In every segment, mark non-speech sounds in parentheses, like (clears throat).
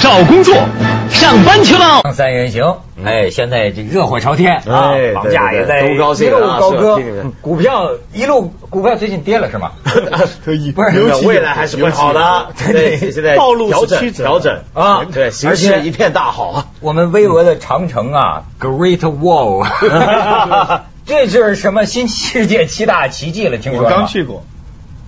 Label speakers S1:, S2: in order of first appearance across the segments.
S1: 找工作，上班去喽！
S2: 三人行，哎，现在这热火朝天啊
S3: 哎，
S2: 房价也在一路
S3: 啊
S2: 高歌，股票一路股票最近跌了是吗？(laughs) (laughs) 不是
S3: 未来还是会好的，(laughs) 对，现在
S4: 道路是
S3: 调整
S2: 啊
S3: 对，形
S2: 而且
S3: 势一片大好啊。
S2: 我们巍峨的长城啊，Great Wall，这是什么新世界七大奇迹了？听说
S4: 我刚去过，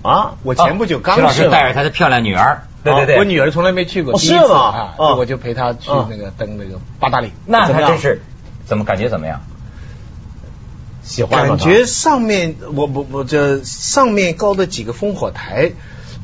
S3: 啊，
S4: 我前不久刚
S2: 徐老师带着他的漂亮女儿，对对对，
S4: 我女儿从来没去过，
S3: 是吗
S4: 啊，
S3: 哦
S4: 我就陪她去那个登那个八达岭，
S2: 那还真是，怎么感觉怎么样？
S3: 喜欢吗
S4: 感觉上面我我我这上面高的几个烽火台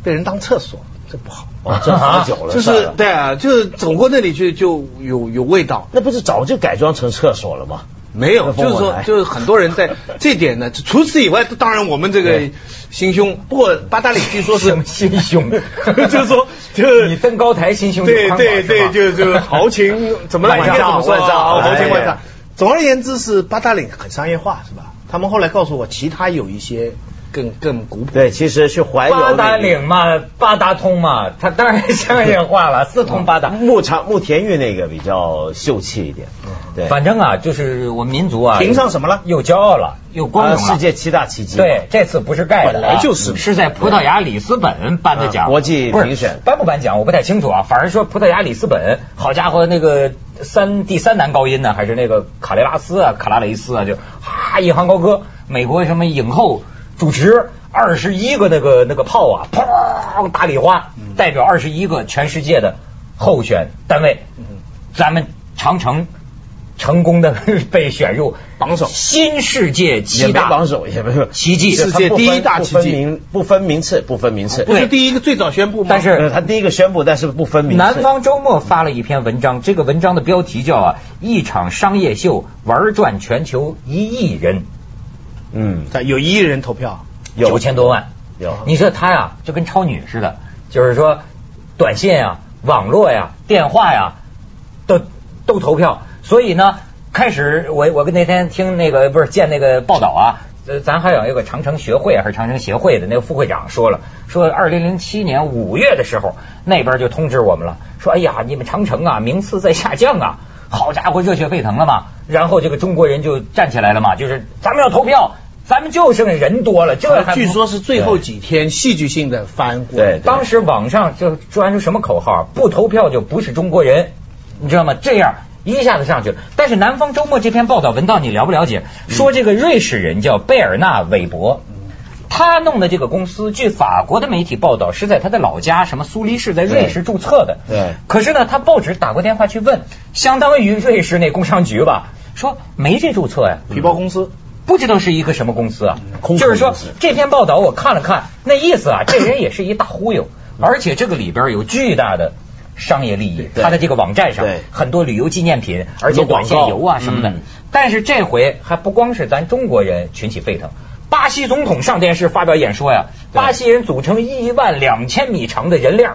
S4: 被人当厕所，这不好。
S3: 哦，这好久了，
S4: 就是对啊，就是走过那里去就有有味道。
S3: 那不是早就改装成厕所了吗？
S4: 没有，就是说，就是很多人在 (laughs) 这点呢。除此以外，当然我们这个心胸，不过八达岭据说是
S2: 心胸？(laughs)
S4: 就是说，就是
S2: 你登高台心胸
S4: 对对对，就就是 (laughs) 豪情怎么
S2: 万丈
S4: 应该怎么说豪情万
S3: 哎
S4: 丈。总而言之是八达岭很商业化，是吧？他们后来告诉我，其他有一些更更古朴。
S3: 对，其实是怀柔
S2: 八达岭嘛，八达通嘛，它当然 (laughs) 商业化了，四通八达。
S3: 牧场牧田玉那个比较秀气一点，对，
S2: 反正啊，就是我们民族啊，
S4: 评上什么了
S2: 又骄傲了，又光荣了。
S3: 啊世界七大奇迹，
S2: 对，这次不是盖的啊，
S4: 本来就是
S2: 是在葡萄牙里斯本颁的奖，
S3: 啊国际评选
S2: 颁不颁奖我不太清楚啊，反正说葡萄牙里斯本，好家伙，那个三第三男高音呢，还是那个卡雷拉斯啊，卡拉雷斯啊，就哈一行高歌，美国什么影后主持。二十一个那个那个炮啊，砰打礼花，代表二十一个全世界的候选单位，咱们长城成功的被选入
S4: 榜首
S2: 新世界七大
S3: 榜首，也不是
S2: 奇迹
S4: 世界第一大奇迹
S3: 不分名次，不分名次。
S4: 不是第一个最早宣布吗？
S2: 但是
S3: 呃他第一个宣布，但是不分名次。
S2: 南方周末发了一篇文章，这个文章的标题叫啊“一场商业秀玩转全球一亿人，
S3: 嗯，
S4: 有一亿人投票，
S3: 有
S2: 九千多万”。
S3: 有
S2: 你说他呀，就跟超女似的，就是说短信呀、网络呀、电话呀，都都投票。所以呢，开始我我跟那天听那个不是见那个报道啊，呃，咱还有一个长城学会还是长城协会的那个副会长说了，说二零零七年五月的时候，那边就通知我们了，说哎呀，你们长城啊名次在下降啊。好家伙，热血沸腾了嘛！然后这个中国人就站起来了嘛，就是咱们要投票，咱们就剩人多了，这还
S4: 据说是最后几天戏剧性的翻过。
S3: 对
S2: 当时网上就传出什么口号？不投票就不是中国人，你知道吗？这样一下子上去了。但是南方周末这篇报道，文道你了不了解？说这个瑞士人叫贝尔纳韦伯。他弄的这个公司，据法国的媒体报道，是在他的老家什么苏黎世，在瑞士注册的。
S3: 对
S2: 可是呢，他报纸打过电话去问，相当于瑞士那工商局吧，说没这注册呀。
S4: 皮包公司，
S2: 不知道是一个什么公司啊，
S3: 空
S2: 就是说这篇报道我看了看，那意思啊，这人也是一大忽悠，而且这个里边有巨大的商业利益，
S3: 对
S2: 他的这个网站上很多旅游纪念品，而且短线游啊什么的
S3: 嗯。
S2: 但是这回还不光是咱中国人群起沸腾。巴西总统上电视发表演说呀，巴西人组成一万两千米长的人链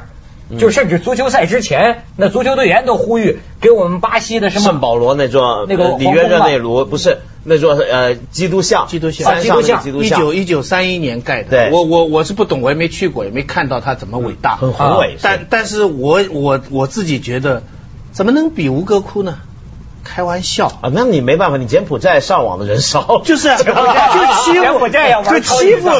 S2: 就甚至足球赛之前，那足球队员都呼吁给我们巴西的什么
S3: 圣保罗那座
S2: 那个
S3: 呃里约热内卢不是那座呃基督像，
S4: 基督像。
S3: 基督像，
S4: 一九一九三一年盖的。
S3: 对。
S4: 我我我是不懂，我也没去过，也没看到它怎么伟大，
S3: 很宏伟是。
S4: 但但是我我我自己觉得，怎么能比吴哥窟呢？开玩笑。
S3: 啊，那你没办法，你柬埔寨上网的人少，
S4: 就是 (laughs) 啊就欺
S2: 柬
S4: 负，
S2: 埔寨要玩
S4: 就欺负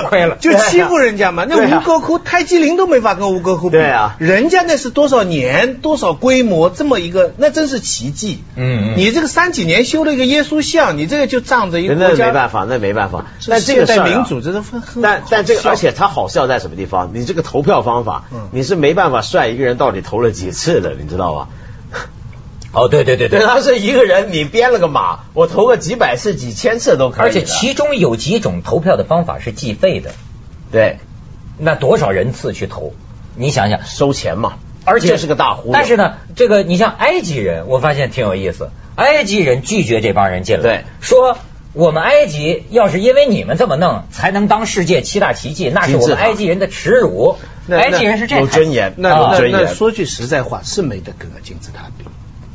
S4: 就欺负人家嘛。那吴哥窟，泰姬陵都没法跟吴哥窟比。
S3: 对啊
S4: 人家那是多少年、多少规模这么一个，那真是奇迹。
S2: 嗯嗯
S4: 你这个三几年修了一个耶稣像，你这个就仗着一个
S3: 那没办法，那没办法。
S4: 这
S3: 但这个事儿啊
S4: 现代民主，真的很很
S3: 但但这个，而且它好笑在什么地方？你这个投票方法
S4: 嗯，
S3: 你是没办法算一个人到底投了几次的，你知道吧？
S2: 哦，对对对
S3: 对，他是一个人，你编了个码，我投个几百次、几千次都可以。
S2: 而且其中有几种投票的方法是计费的，
S3: 对
S2: 那多少人次去投？你想想，
S3: 收钱嘛，
S2: 而且
S3: 这是个大忽悠。
S2: 但是呢，这个你像埃及人，我发现挺有意思。埃及人拒绝这帮人进来，
S3: 对
S2: 说我们埃及要是因为你们这么弄才能当世界七大奇迹，那是我们埃及人的耻辱。
S3: 那
S2: 埃及人是这
S3: 有
S2: 态
S3: 尊严，
S4: 那那那
S3: 尊严。
S4: 说句实在话，是没得跟金字塔比。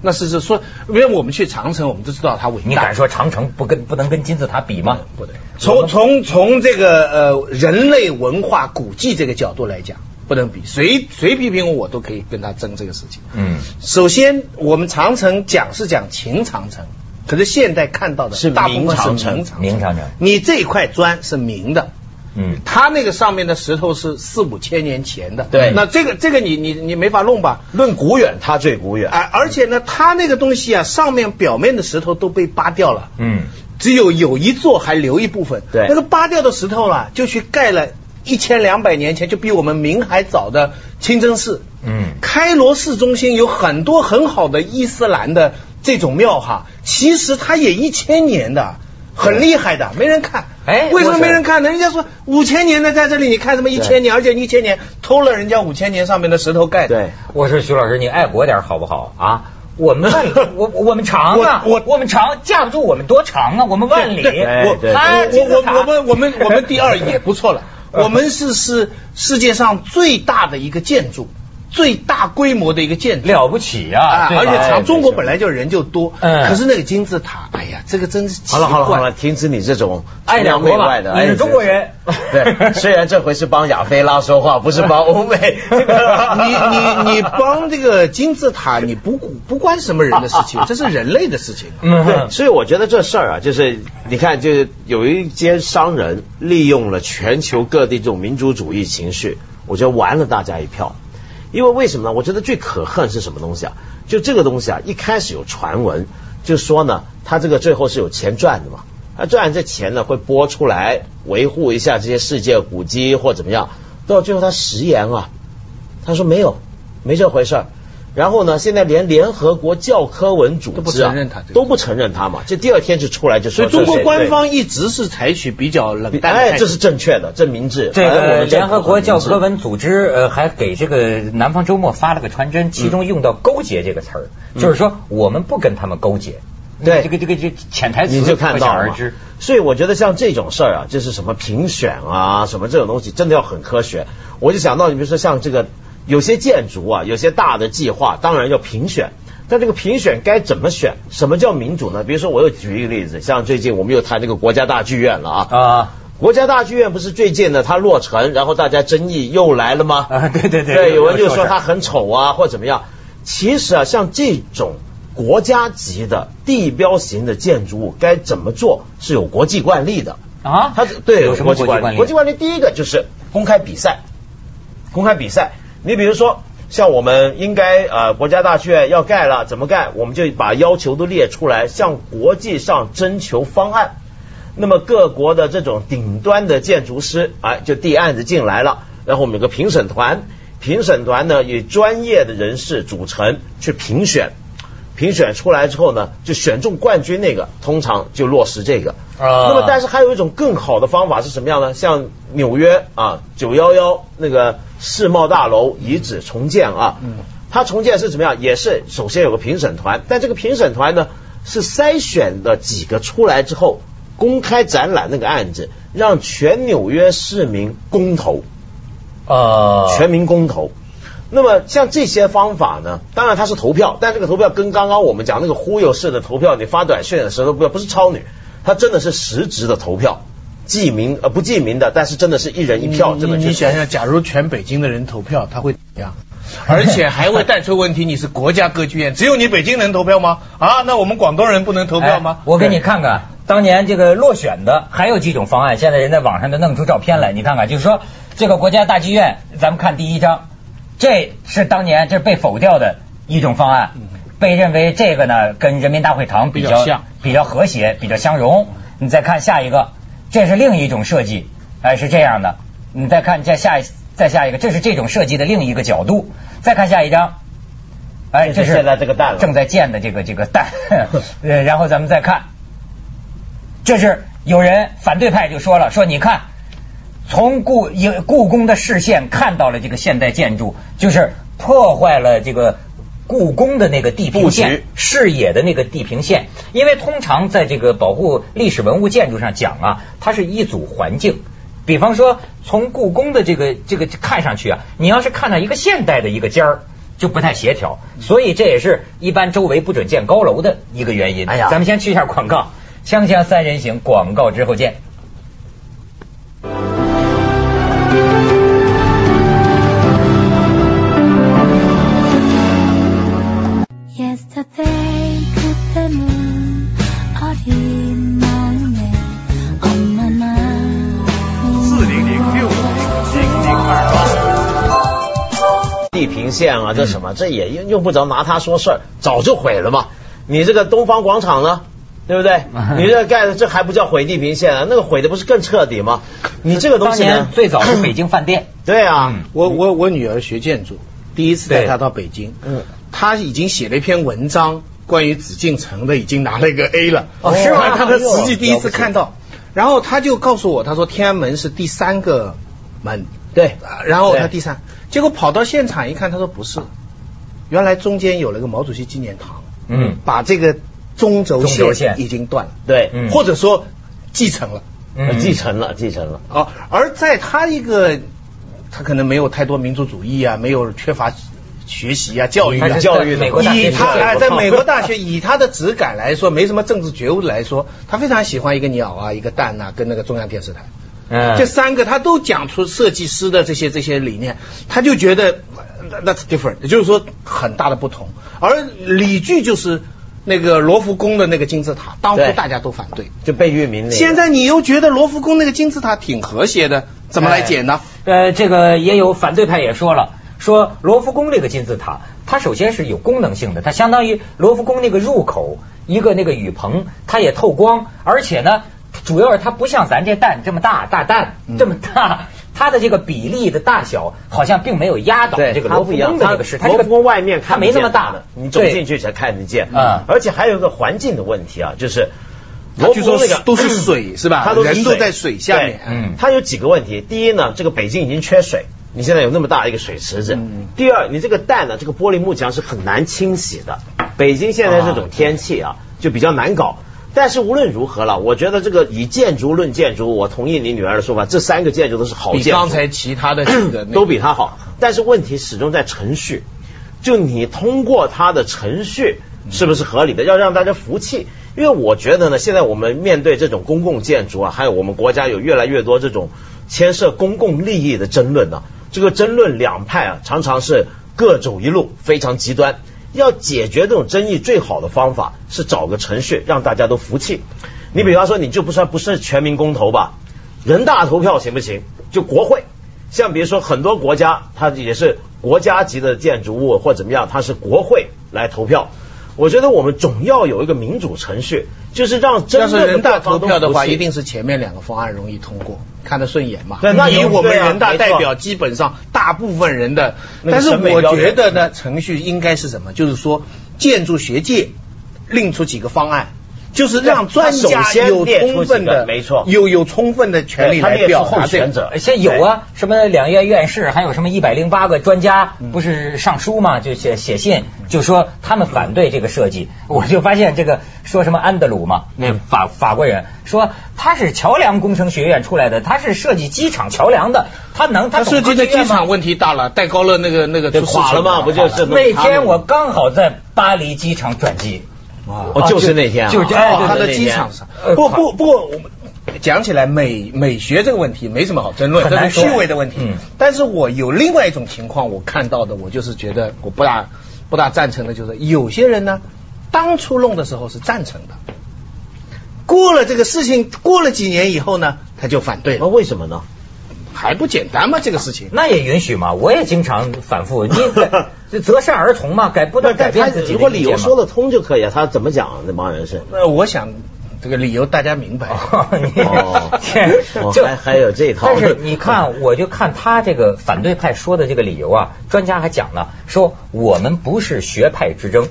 S4: 那是是说，因为我们去长城，我们都知道它伟大。
S2: 你敢说长城不跟不能跟金字塔比吗？
S4: 不对？从从从这个呃人类文化古迹这个角度来讲，不能比，谁谁批评我，我都可以跟他争这个事情。
S2: 嗯，
S4: 首先，我们长城讲是讲秦长城，可是现在看到的
S3: 是
S4: 大部分
S3: 明长城
S4: 明长
S2: 明长城
S4: 你这一块砖是明的。
S2: 嗯，
S4: 它那个上面的石头是四五千年前的，
S3: 对
S4: 那这个这个你你你没法弄吧？
S3: 论古远，它最古远。
S4: 啊，而且呢，它那个东西啊，上面表面的石头都被扒掉了，
S2: 嗯，
S4: 只有有一座还留一部分。
S3: 对
S4: 那个扒掉的石头啦，就去盖了一千两百年前，就比我们明还早的清真寺。
S2: 嗯
S4: 开罗市中心有很多很好的伊斯兰的这种庙哈，其实它也一千年的。很厉害的，没人看。
S2: 哎
S4: 为什么没人看呢？人家说五千年的在这里，你看什么一千年？而且一千年偷了人家五千年上面的石头盖的。
S3: 对，
S2: 我说徐老师，你爱国点好不好啊？我们 (laughs) 万里，我我们长啊，
S4: 我我
S2: 我们长，架不住我们多长啊，我们万里，
S4: 对
S3: 我对
S2: 他
S4: 我我我们我们我们第二 (laughs) 也不错了，我们是是世界上最大的一个建筑，最大规模的一个建筑。
S2: 了不起
S4: 啊，
S2: 啊，
S4: 而且中国本来就人就多，
S2: 嗯
S4: 可是那个金字塔，哎呀，这个真是奇
S3: 好了好了好
S4: 怪
S3: 了，停止你这种
S2: 爱两国
S3: 外的。
S2: 你是中国人
S3: 对，(laughs) 虽然这回是帮亚非拉说话，不是帮欧美。(laughs)
S4: 你你你帮这个金字塔，你不不关什么人的事情，(laughs) 这是人类的事情。
S2: 嗯
S3: 对，所以我觉得这事儿啊，就是你看，就是有一间商人利用了全球各地这种民族主义情绪，我觉得玩了大家一票。因为为什么呢？我觉得最可恨是什么东西啊？就这个东西啊，一开始有传闻，就说呢，他这个最后是有钱赚的嘛，他赚这钱呢会拨出来维护一下这些世界古迹或怎么样，到最后他食言啊，他说没有，没这回事儿。然后呢，现在连联合国教科文组织啊
S4: 都不承认他
S3: 都不承认他嘛，这第二天就出来就说
S4: 所以中国官方一直是采取比较冷淡的态度。
S3: 哎，这是正确的，这明智。
S2: 这个联合国教科文组织呃还给这个南方周末发了个传真，其中用到“勾结”这个词儿，就是说我们不跟他们勾结。
S3: 对
S2: 这个这个这潜台词
S3: 你就看
S2: 可
S3: 到了
S2: 而知。
S3: 所以我觉得像这种事儿啊，就是什么评选啊，什么这种东西，真的要很科学。我就想到，你比如说像这个有些建筑啊，有些大的计划，当然要评选。但这个评选该怎么选？什么叫民主呢？比如说，我又举一个例子，像最近我们又谈这个国家大剧院了啊。
S2: 啊
S3: 国家大剧院不是最近呢，它落成，然后大家争议又来了吗？(laughs)
S2: 啊，对对
S3: 对，有人就说它很丑啊，或怎么样。其实啊，像这种国家级的地标型的建筑物，该怎么做是有国际惯例的。
S2: 啊，
S3: 它是对
S2: 有什么？
S3: 国际惯例？
S2: 国际惯例
S3: 第一个就是公开比赛，公开比赛。你比如说，像我们应该呃国家大剧院要盖了，怎么盖？我们就把要求都列出来，向国际上征求方案。那么各国的这种顶端的建筑师，哎，就递案子进来了，然后我们有个评审团，评审团呢以专业的人士组成去评选，评选出来之后呢，就选中冠军那个，通常就落实这个。
S2: 啊
S3: 那么但是还有一种更好的方法是什么样呢？像纽约啊九幺幺那个世贸大楼遗址重建啊，
S4: 嗯
S3: 它重建是怎么样？也是首先有个评审团，但这个评审团呢是筛选的几个出来之后。公开展览那个案子，让全纽约市民公投，
S2: 呃，
S3: 全民公投。那么像这些方法呢，当然它是投票，但这个投票跟刚刚我们讲那个忽悠式的投票，你发短信的时候不不是超女，它真的是实质的投票，记名呃不记名的，但是真的是一人一票，
S4: 你
S3: 这么去
S4: 你想想，假如全北京的人投票，他会怎么样？而且还会带出问题，你是国家歌剧院，只有你北京能投票吗？啊，那我们广东人不能投票吗
S2: 哎？我给你看看，当年这个落选的还有几种方案，现在人在网上都弄出照片来，你看看，就是说这个国家大剧院，咱们看第一张，这是当年这是被否掉的一种方案，被认为这个呢跟人民大会堂比较
S4: 比较像
S2: 比较和谐，比较相融。你再看下一个，这是另一种设计，哎是这样的。你再看再下一再下一个，这是这种设计的另一个角度。再看下一张，哎，这是
S3: 现在这个蛋了
S2: 正在建的这个这个蛋。(laughs) 呃，然后咱们再看，这是有人反对派就说了，说你看，从故有故宫的视线看到了这个现代建筑，就是破坏了这个。故宫的那个地平线，视野的那个地平线，因为通常在这个保护历史文物建筑上讲啊，它是一组环境。比方说，从故宫的这个这个看上去啊，你要是看到一个现代的一个尖儿，就不太协调，所以这也是一般周围不准建高楼的一个原因。
S3: 哎呀
S2: 咱们先去一下广告，锵锵三人行，广告之后见。
S3: 线啊，这什么，这也用用不着拿它说事儿，早就毁了嘛。你这个东方广场呢？对不对？(laughs) 你这盖的这还不叫毁地平线啊？那个毁的不是更彻底吗？你这个东西呢？
S2: 最早是北京饭店，(laughs)
S3: 对啊，
S4: 我我我女儿学建筑，第一次带她到北京，
S3: 嗯，
S4: 她已经写了一篇文章关于紫禁城的，已经拿了一个 A 了。
S2: 哦是吗
S4: 她的实际第一次看到，然后她就告诉我，她说天安门是第三个门，
S3: 对，
S4: 啊然后她
S3: 对
S4: 第三，结果跑到现场一看，他说不是，原来中间有了个毛主席纪念堂，
S2: 嗯。
S4: 把这个中轴
S2: 线
S4: 线。已经断了，
S3: 对，
S2: 嗯。
S4: 或者说继承了。
S2: 嗯。
S3: 继承了，继承了。
S4: 哦，而在他一个，他可能没有太多民族主义啊，没有缺乏学习啊、教育啊，
S3: 教育的
S2: 美国大学
S4: 以他
S2: 学
S4: 哎，在美国大学以他的质感来说，没什么政治觉悟来说，他非常喜欢一个鸟啊，一个蛋啊，跟那个中央电视台。
S2: 嗯
S4: 这三个他都讲出设计师的这些这些理念，他就觉得呃 that's different，也就是说很大的不同。而理据就是那个罗浮宫的那个金字塔，当初大家都反对。
S3: 就被域名那个
S4: 现在你又觉得罗浮宫那个金字塔挺和谐的，怎么来解呢？
S2: 呃，这个也有反对派也说了，说罗浮宫这个金字塔，它首先是有功能性的，它相当于罗浮宫那个入口一个那个雨棚，它也透光，而且呢，主要是它不像咱这蛋这么大，大蛋
S3: 嗯
S2: 这么大，它的这个比例的大小好像并没有压倒，这个罗浮
S3: 它不一样，
S2: 的这个是，它这个
S3: 罗浮宫外面
S2: 它没那么大
S3: 的，你走进去才看得见。
S2: 嗯
S3: 而且还有一个环境的问题啊，就是
S4: 他据说
S3: 罗浮宫那个
S4: 都是水是吧？
S3: 它都是
S4: 人都在水下面。
S2: 嗯
S3: 它有几个问题。第一呢，这个北京已经缺水，你现在有那么大一个水池子。
S4: 嗯
S3: 第二，你这个蛋呢，这个玻璃幕墙是很难清洗的。北京现在这种天气啊，就比较难搞。但是无论如何了，我觉得这个以建筑论建筑，我同意你女儿的说法，这三个建筑都是好建筑，
S4: 比刚才其他的 (clears throat)
S3: 都比它好。但是问题始终在程序，就你通过它的程序是不是合理的，要让大家服气。因为我觉得呢，现在我们面对这种公共建筑啊，还有我们国家有越来越多这种牵涉公共利益的争论呢、这个争论两派啊，常常是各走一路，非常极端。要解决这种争议，最好的方法是找个程序让大家都服气。你比方说，你就不算不是全民公投吧，人大投票行不行？就国会，像比如说很多国家，它也是国家级的建筑物或怎么样，它是国会来投票。我觉得我们总要有一个民主程序，就是让真
S4: 要
S3: 正
S4: 是人大投票的话，一定是前面两个方案容易通过，看得顺眼嘛。
S3: 对那
S4: 以我们人大代表基本上大部分人的，但是我觉得呢，程序应该是什么？就是说，建筑学界另出几个方案。就是让专家
S3: 先
S4: 有充分的，
S3: 没错
S4: 有有充分的权利来表
S3: 候
S4: 达这个。
S3: 选者
S2: 呃现在有啊，什么两院院士，还有什么一百零八个专家，
S3: 嗯
S2: 不是上书嘛？就写写信，就说他们反对这个设计。我就发现这个说什么安德鲁嘛，那
S3: 嗯
S2: 法法国人说他是桥梁工程学院出来的，他是设计机场桥梁的，他能他
S4: 他设计的机场问题大了，戴高乐那个那个
S3: 就垮了嘛不就是
S2: 那天我刚好在巴黎机场转机。
S3: 哦，就是那天啊，
S2: 就就
S3: 哦
S2: 哎
S4: 他的机场上。
S2: 呃。
S4: 不不不过，我们讲起来美美学这个问题没什么好争论，
S2: 很难说
S4: 这是虚伪的问题。
S2: 嗯。
S4: 但是我有另外一种情况，我看到的，我就是觉得我不大不大赞成的，就是有些人呢，当初弄的时候是赞成的，过了这个事情，过了几年以后呢，他就反对
S3: 那
S4: 了，
S3: 为什么呢？
S4: 还不简单吗？这个事情。
S2: 那也允许嘛，我也经常反复，你 (laughs) 这择善而从嘛，改不断改变自己的
S3: 如果理由说得通就可以啊，他怎么讲？那帮人是。
S4: 那我想这个理由大家明白。
S2: 哦，(laughs) 你
S3: 哦 (laughs)
S2: 这
S3: 还还有这套
S2: 但是你看，我就看他这个反对派说的这个理由啊，专家还讲了，说我们不是学派之争。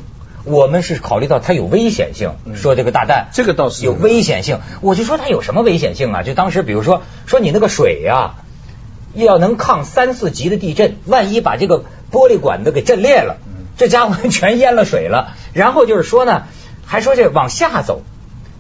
S2: 我们是考虑到它有危险性，说这个大弹，
S4: 这个倒是
S2: 有危险性。我就说它有什么危险性啊？就当时比如说说你那个水呀、要能抗三四级的地震，万一把这个玻璃管子给震裂了，这家伙全淹了水了。(laughs) 然后就是说呢，还说这往下走。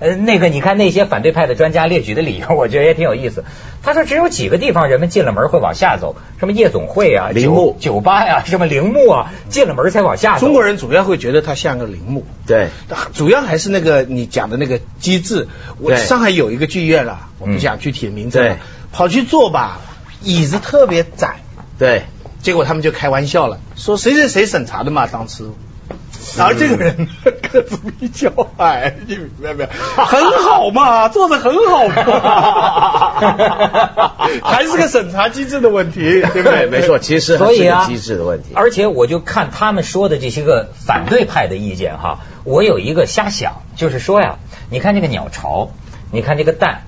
S2: 呃，那个你看那些反对派的专家列举的理由，(laughs) 我觉得也挺有意思。他说只有几个地方人们进了门会往下走，什么夜总会啊、
S3: 陵墓
S2: 酒酒吧呀、(laughs) 什么陵墓啊，进了门才往下走。
S4: 中国人主要会觉得它像个陵墓。
S3: 对，
S4: 主要还是那个你讲的那个机制。我上海有一个剧院了，我不讲具体的名字了，跑去做吧，椅子特别窄，
S3: 对，
S4: 结果他们就开玩笑了，说谁谁谁审查的嘛，当时。然后这个人个子比较矮，你明白没有？(laughs) 很好嘛，做的很好嘛，(laughs) 还是个审查机制的问题，对不对？(laughs)
S3: 没错，其实
S2: 所以啊，
S3: 机制的问题。
S2: 而且我就看他们说的这些个反对派的意见哈，我有一个瞎想，就是说呀，你看这个鸟巢，你看这个蛋，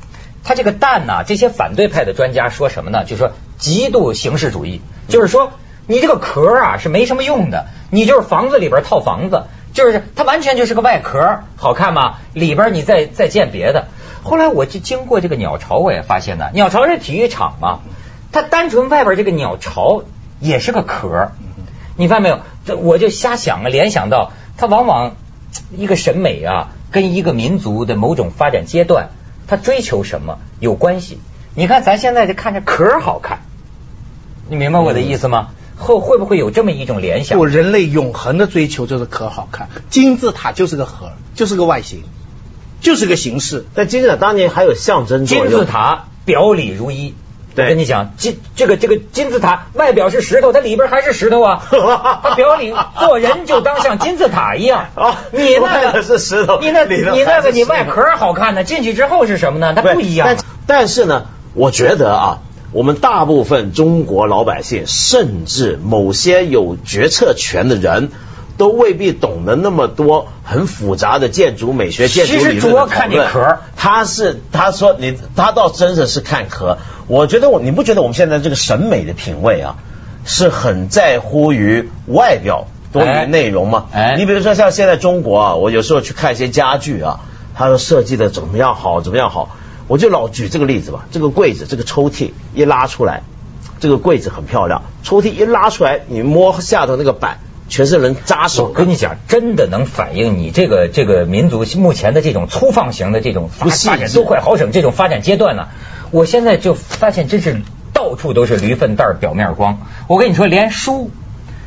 S2: 它这个蛋呢，这些反对派的专家说什么呢？就说极度形式主义，就是说你这个壳啊是没什么用的，你就是房子里边套房子，就是它完全就是个外壳，好看吗？里边你再再建别的。后来我就经过这个鸟巢，我也发现呢，鸟巢是体育场嘛，它单纯外边这个鸟巢也是个壳，你发现没有？这我就瞎想啊，联想到它往往一个审美啊，跟一个民族的某种发展阶段，它追求什么有关系。你看咱现在就看着壳好看，你明白我的意思吗？会会不会有这么一种联想？
S4: 我，人类永恒的追求就是壳好看，金字塔就是个盒，就是个外形，就是个形式。
S3: 但金字塔当年还有象征作
S2: 金。字塔表里如一。
S3: 对
S2: 我跟你讲，金这个这个金字塔外表是石头，它里边还是石头啊。(laughs) 它表里做人就当像金字塔一样。(laughs)
S3: 哦
S2: 你那个
S3: 是石头
S2: 你那你那个你外壳好看呢，进去之后是什么呢？它不一样
S3: 但。但是呢，我觉得啊，我们大部分中国老百姓，甚至某些有决策权的人。都未必懂得那么多很复杂的建筑美学、建筑理论
S2: 其实主要看你壳
S3: 他是他说你他倒真的是看壳。我觉得我你不觉得我们现在这个审美的品味啊，是很在乎于外表多于内容吗？
S2: 哎
S3: 你比如说像现在中国啊，我有时候去看一些家具啊，他说设计的怎么样好，怎么样好，我就老举这个例子吧。这个柜子，这个抽屉一拉出来，这个柜子很漂亮，抽屉一拉出来，你摸下头那个板，全是人扎手。
S2: 我跟你讲，真的能反映你这个这个民族目前的这种粗放型的这种发展多快好省这种发展阶段呢。我现在就发现，真是到处都是驴粪蛋儿表面光。我跟你说，连书，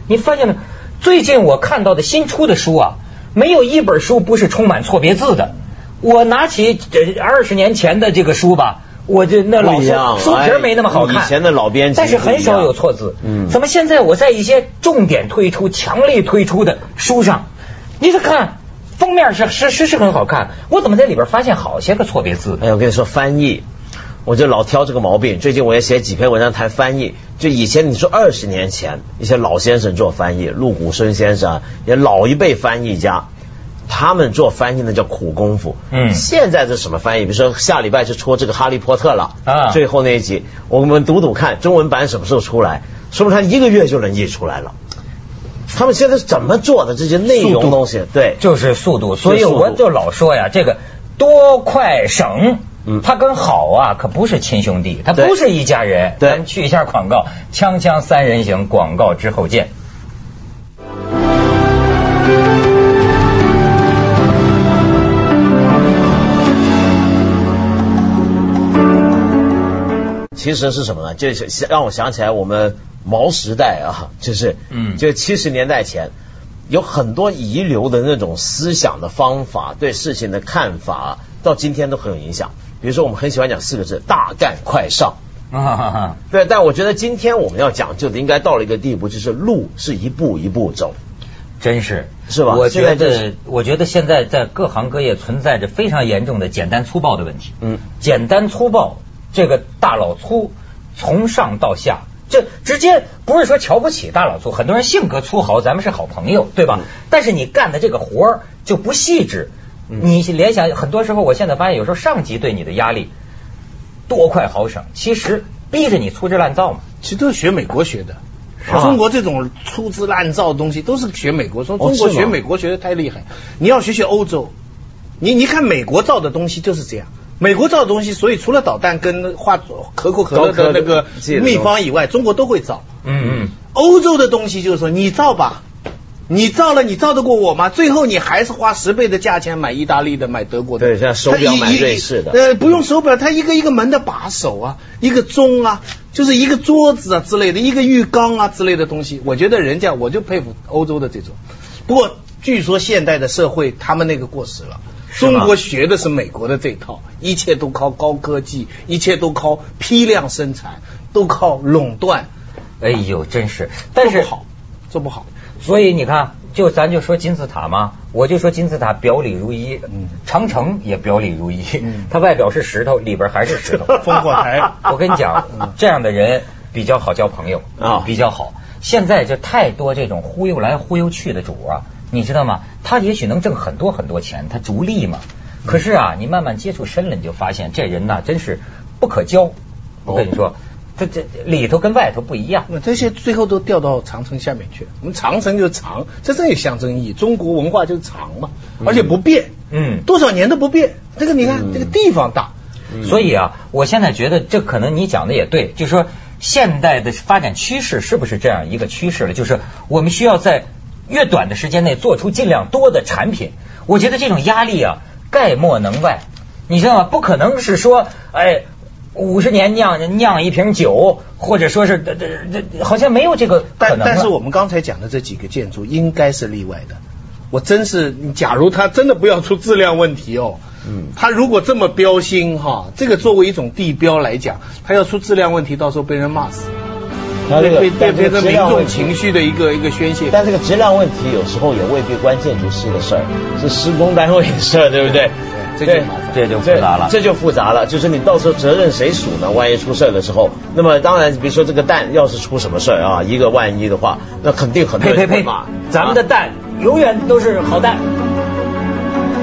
S2: 你发现没？最近我看到的新出的书啊，没有一本书不是充满错别字的。我拿起这二十年前的这个书吧，我就那老书书皮没那么好看，
S3: 哎以前的老编辑
S2: 但是很少有错字。
S3: 嗯
S2: 怎么现在我在一些重点推出、强力推出的书上，你再看封面是是是是很好看，我怎么在里边发现好些个错别字？
S3: 哎，我跟你说翻译，我就老挑这个毛病。最近我也写几篇文章谈翻译。就以前你说二十年前一些老先生做翻译，陆谷生先生啊，也老一辈翻译家，他们做翻译那叫苦功夫。
S2: 嗯
S3: 现在是什么翻译？比如说下礼拜就出这个《哈利波特》了
S2: 啊
S3: 最后那一集，我们读读看中文版什么时候出来？说不定他一个月就能译出来了。他们现在是怎么做的这些内容东西？对，
S2: 就是速度，所以我就老说呀，这个多快省。
S3: 嗯
S2: 它跟好啊，可不是亲兄弟，它不是一家人。
S3: 对
S2: 去一下广告，锵锵三人行，广告之后见。
S3: 其实是什么呢？就是让我想起来我们毛时代啊，就是
S2: 嗯
S3: 就七十年代前有很多遗留的那种思想的方法，对事情的看法，到今天都很有影响。比如说，我们很喜欢讲四个字“大干快上”。
S2: 啊，
S3: 对，但我觉得今天我们要讲究的，应该到了一个地步，就是路是一步一步走。
S2: 真是
S3: 是吧
S2: 我觉得，我觉得现在在各行各业存在着非常严重的简单粗暴的问题。
S3: 嗯，
S2: 简单粗暴，这个大老粗，从上到下，这直接不是说瞧不起大老粗，很多人性格粗豪，咱们是好朋友，对吧？
S3: 嗯
S2: 但是你干的这个活儿就不细致，
S3: 嗯
S2: 你联想很多时候，我现在发现有时候上级对你的压力多快好省，其实逼着你粗制滥造嘛。
S4: 其实都是学美国学的。中国这种粗制滥造的东西都是学美国，说中国学美国学的太厉害，你要学学欧洲。你你看美国造的东西就是这样，美国造的东西，所以除了导弹跟化可口可乐的那个秘方以外，中国都会造。
S2: 嗯嗯。
S4: 欧洲的东西就是说，你造吧，你造了，你造得过我吗？最后你还是花十倍的价钱买意大利的，买德国的。
S3: 对像手表买瑞士的
S4: 呃，不用手表，它一个一个门的把手啊，一个钟啊，就是一个桌子啊之类的，一个浴缸啊之类的东西。我觉得人家我就佩服欧洲的这种。不过据说现代的社会他们那个过时了。中国学的是美国的这套，一切都靠高科技，一切都靠批量生产，都靠垄断。
S2: 哎呦，真是，但是
S4: 做不好，做不好。
S2: 所以你看，就咱就说金字塔嘛，我就说金字塔表里如一，
S4: 嗯
S2: 长城也表里如一
S4: 嗯，
S2: 它外表是石头，里边还是石头。(laughs)
S4: 烽火台
S2: 我跟你讲，这样的人比较好交朋友
S3: 啊
S2: 比较好。现在就太多这种忽悠来忽悠去的主啊，你知道吗？他也许能挣很多很多钱，他逐利嘛。可是啊，你慢慢接触深了，你就发现这人呐，真是不可交。我跟你说，这这里头跟外头不一样。
S4: 那这些最后都掉到长城下面去了。我们长城就是长，这这有象征意义。中国文化就是长嘛，而且不变，
S2: 嗯
S4: 多少年都不变。这个你看，
S3: 嗯
S4: 这个地方大，
S2: 所以啊，我现在觉得这可能你讲的也对，就是说现代的发展趋势是不是这样一个趋势了？就是我们需要在越短的时间内做出尽量多的产品。我觉得这种压力啊，概莫能外。你知道吗？不可能是说，哎，五十年酿酿一瓶酒，或者说是这这这，好像没有这个可能。
S4: 但但是我们刚才讲的这几个建筑应该是例外的。我真是，假如他真的不要出质量问题哦，
S3: 嗯
S4: 他如果这么标新哈，这个作为一种地标来讲，他要出质量问题，到时候被人骂死，
S3: 它这个
S4: 被
S3: 但这个
S4: 变变成民众情绪的一个一个宣泄。
S3: 但这个质量问题有时候也未必关建筑师的事儿，是施工单位的事儿，对不对？
S4: 对这就麻烦
S2: 这就复杂了
S3: 这就复杂了。就是你到时候责任谁属呢？万一出事儿的时候，那么当然，比如说这个蛋要是出什么事儿啊，一个万一的话，那肯定很多
S2: 呸呸呸
S3: 人会骂。！
S2: 咱们的蛋永远都是好蛋。